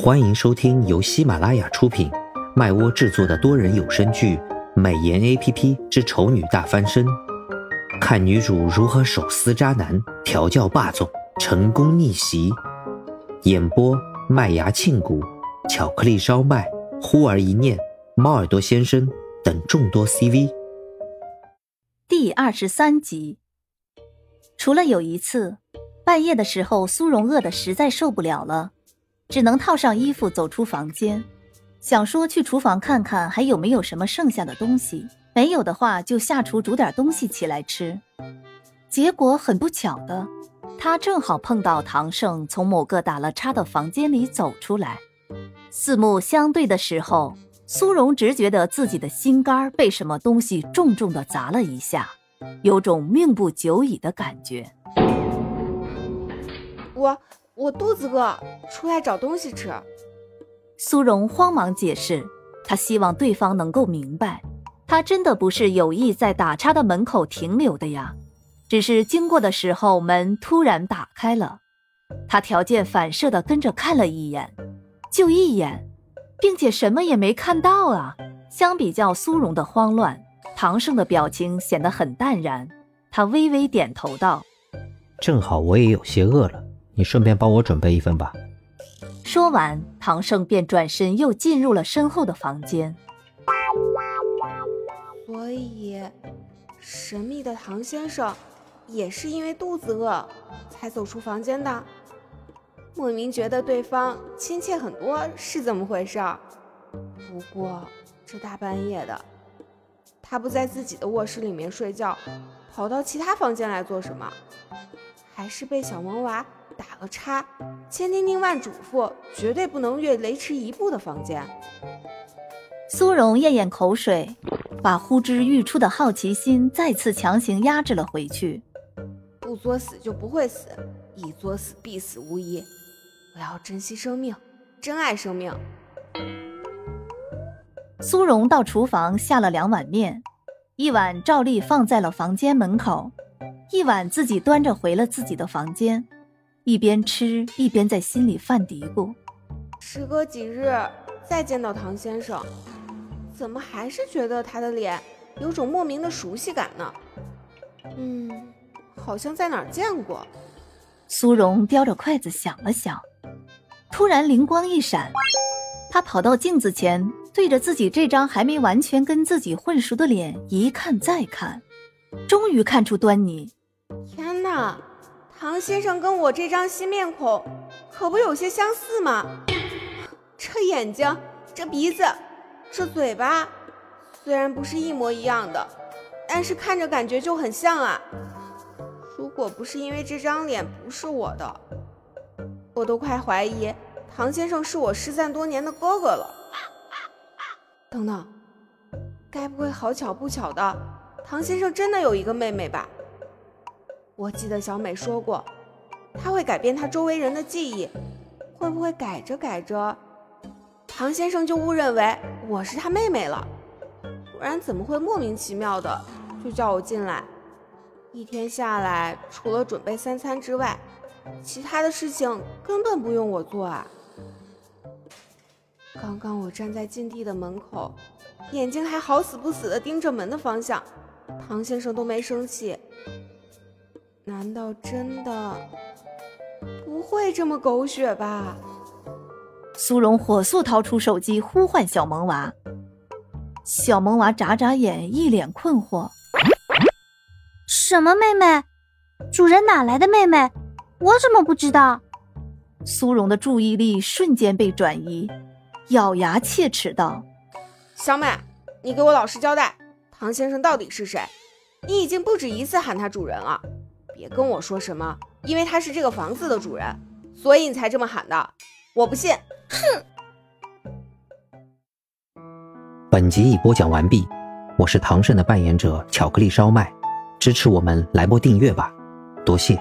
欢迎收听由喜马拉雅出品、麦窝制作的多人有声剧《美颜 A P P 之丑女大翻身》，看女主如何手撕渣男、调教霸总、成功逆袭。演播：麦芽庆谷、巧克力烧麦、忽而一念、猫耳朵先生等众多 C V。第二十三集。除了有一次，半夜的时候，苏荣饿得实在受不了了。只能套上衣服走出房间，想说去厨房看看还有没有什么剩下的东西，没有的话就下厨煮点东西起来吃。结果很不巧的，他正好碰到唐胜从某个打了叉的房间里走出来，四目相对的时候，苏荣只觉得自己的心肝被什么东西重重的砸了一下，有种命不久矣的感觉。我。我肚子饿，出来找东西吃。苏荣慌忙解释，他希望对方能够明白，他真的不是有意在打叉的门口停留的呀，只是经过的时候门突然打开了，他条件反射的跟着看了一眼，就一眼，并且什么也没看到啊。相比较苏荣的慌乱，唐胜的表情显得很淡然，他微微点头道：“正好我也有些饿了。”你顺便帮我准备一份吧。说完，唐胜便转身又进入了身后的房间。所以，神秘的唐先生也是因为肚子饿才走出房间的。莫名觉得对方亲切很多，是怎么回事？不过这大半夜的，他不在自己的卧室里面睡觉，跑到其他房间来做什么？还是被小萌娃？打了叉，千叮咛万嘱咐，绝对不能越雷池一步的房间。苏荣咽咽口水，把呼之欲出的好奇心再次强行压制了回去。不作死就不会死，一作死必死无疑。我要珍惜生命，珍爱生命。苏荣到厨房下了两碗面，一碗照例放在了房间门口，一碗自己端着回了自己的房间。一边吃一边在心里犯嘀咕：时隔几日再见到唐先生，怎么还是觉得他的脸有种莫名的熟悉感呢？嗯，好像在哪儿见过。苏荣叼着筷子想了想，突然灵光一闪，他跑到镜子前，对着自己这张还没完全跟自己混熟的脸一看再看，终于看出端倪。天哪！唐先生跟我这张新面孔，可不有些相似吗？这眼睛，这鼻子，这嘴巴，虽然不是一模一样的，但是看着感觉就很像啊。如果不是因为这张脸不是我的，我都快怀疑唐先生是我失散多年的哥哥了。等等，该不会好巧不巧的，唐先生真的有一个妹妹吧？我记得小美说过，她会改变她周围人的记忆，会不会改着改着，唐先生就误认为我是他妹妹了？不然怎么会莫名其妙的就叫我进来？一天下来，除了准备三餐之外，其他的事情根本不用我做啊！刚刚我站在禁地的门口，眼睛还好死不死的盯着门的方向，唐先生都没生气。难道真的不会这么狗血吧？苏荣火速掏出手机呼唤小萌娃。小萌娃眨眨眼，一脸困惑：“什么妹妹？主人哪来的妹妹？我怎么不知道？”苏荣的注意力瞬间被转移，咬牙切齿道：“小美，你给我老实交代，唐先生到底是谁？你已经不止一次喊他主人了。”别跟我说什么，因为他是这个房子的主人，所以你才这么喊的。我不信。哼！本集已播讲完毕，我是唐胜的扮演者巧克力烧麦，支持我们来波订阅吧，多谢。